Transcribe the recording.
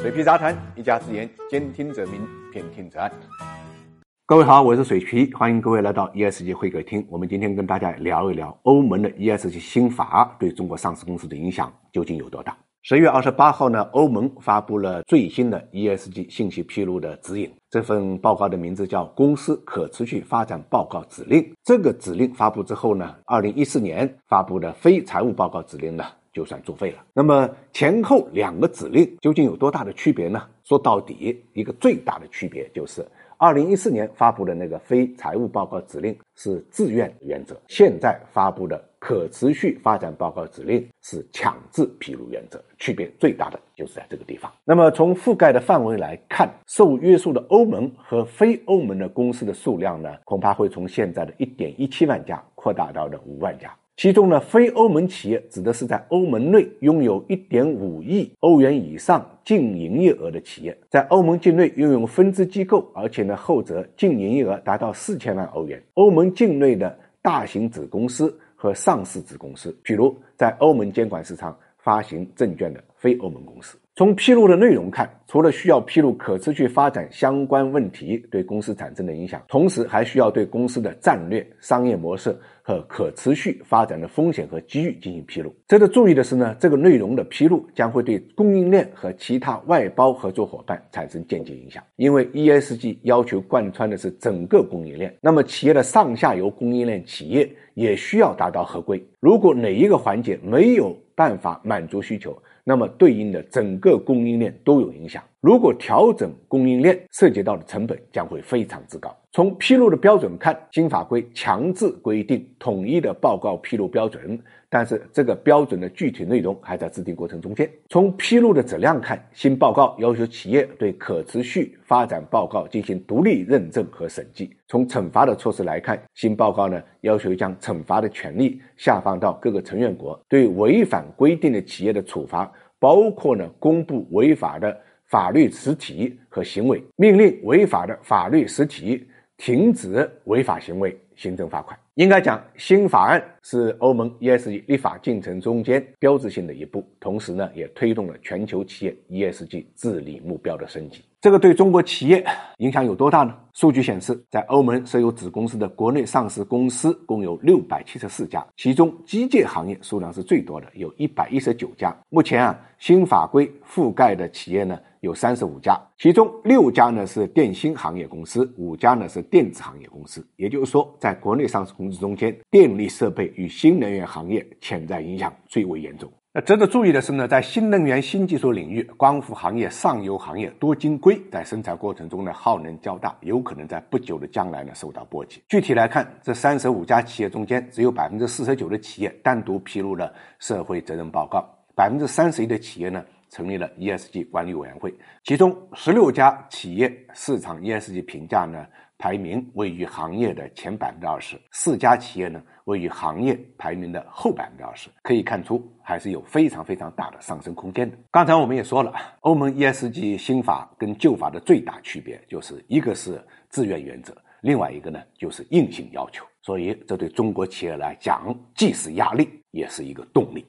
水皮杂谈，一家之言，兼听则明，偏听则暗。各位好，我是水皮，欢迎各位来到 ESG 会客厅。我们今天跟大家聊一聊欧盟的 ESG 新法对中国上市公司的影响究竟有多大。十月二十八号呢，欧盟发布了最新的 ESG 信息披露的指引。这份报告的名字叫《公司可持续发展报告指令》。这个指令发布之后呢，二零一四年发布的非财务报告指令呢，就算作废了。那么前后两个指令究竟有多大的区别呢？说到底，一个最大的区别就是。二零一四年发布的那个非财务报告指令是自愿原则，现在发布的可持续发展报告指令是强制披露原则，区别最大的就是在这个地方。那么从覆盖的范围来看，受约束的欧盟和非欧盟的公司的数量呢，恐怕会从现在的一点一七万家扩大到了五万家。其中呢，非欧盟企业指的是在欧盟内拥有一点五亿欧元以上净营业额的企业，在欧盟境内拥有分支机构，而且呢，后者净营业额达到四千万欧元。欧盟境内的大型子公司和上市子公司，比如在欧盟监管市场发行证券的非欧盟公司。从披露的内容看，除了需要披露可持续发展相关问题对公司产生的影响，同时还需要对公司的战略、商业模式和可持续发展的风险和机遇进行披露。值得注意的是呢，这个内容的披露将会对供应链和其他外包合作伙伴产生间接影响，因为 ESG 要求贯穿的是整个供应链，那么企业的上下游供应链企业也需要达到合规。如果哪一个环节没有办法满足需求，那么对应的整个供应链都有影响。如果调整供应链，涉及到的成本将会非常之高。从披露的标准看，新法规强制规定统一的报告披露标准，但是这个标准的具体内容还在制定过程中间。从披露的质量看，新报告要求企业对可持续发展报告进行独立认证和审计。从惩罚的措施来看，新报告呢要求将惩罚的权利下放到各个成员国，对违反规定的企业的处罚包括呢公布违法的。法律实体和行为，命令违法的法律实体停止违法行为，行政罚款。应该讲，新法案是欧盟 ESG 立法进程中间标志性的一步，同时呢，也推动了全球企业 ESG 治理目标的升级。这个对中国企业影响有多大呢？数据显示，在欧盟设有子公司的国内上市公司共有六百七十四家，其中机械行业数量是最多的，有一百一十九家。目前啊，新法规覆盖的企业呢有三十五家，其中六家呢是电芯行业公司，五家呢是电子行业公司。也就是说，在国内上市公司中间，电力设备与新能源行业潜在影响最为严重。那值得注意的是呢，在新能源新技术领域，光伏行业、上游行业多晶硅在生产过程中呢耗能较大，有可能在不久的将来呢受到波及。具体来看，这三十五家企业中间，只有百分之四十九的企业单独披露了社会责任报告，百分之三十一的企业呢成立了 ESG 管理委员会，其中十六家企业市场 ESG 评价呢。排名位于行业的前百分之二十，四家企业呢位于行业排名的后百分之二十，可以看出还是有非常非常大的上升空间的。刚才我们也说了，欧盟 ESG 新法跟旧法的最大区别就是一个是自愿原则，另外一个呢就是硬性要求，所以这对中国企业来讲既是压力，也是一个动力。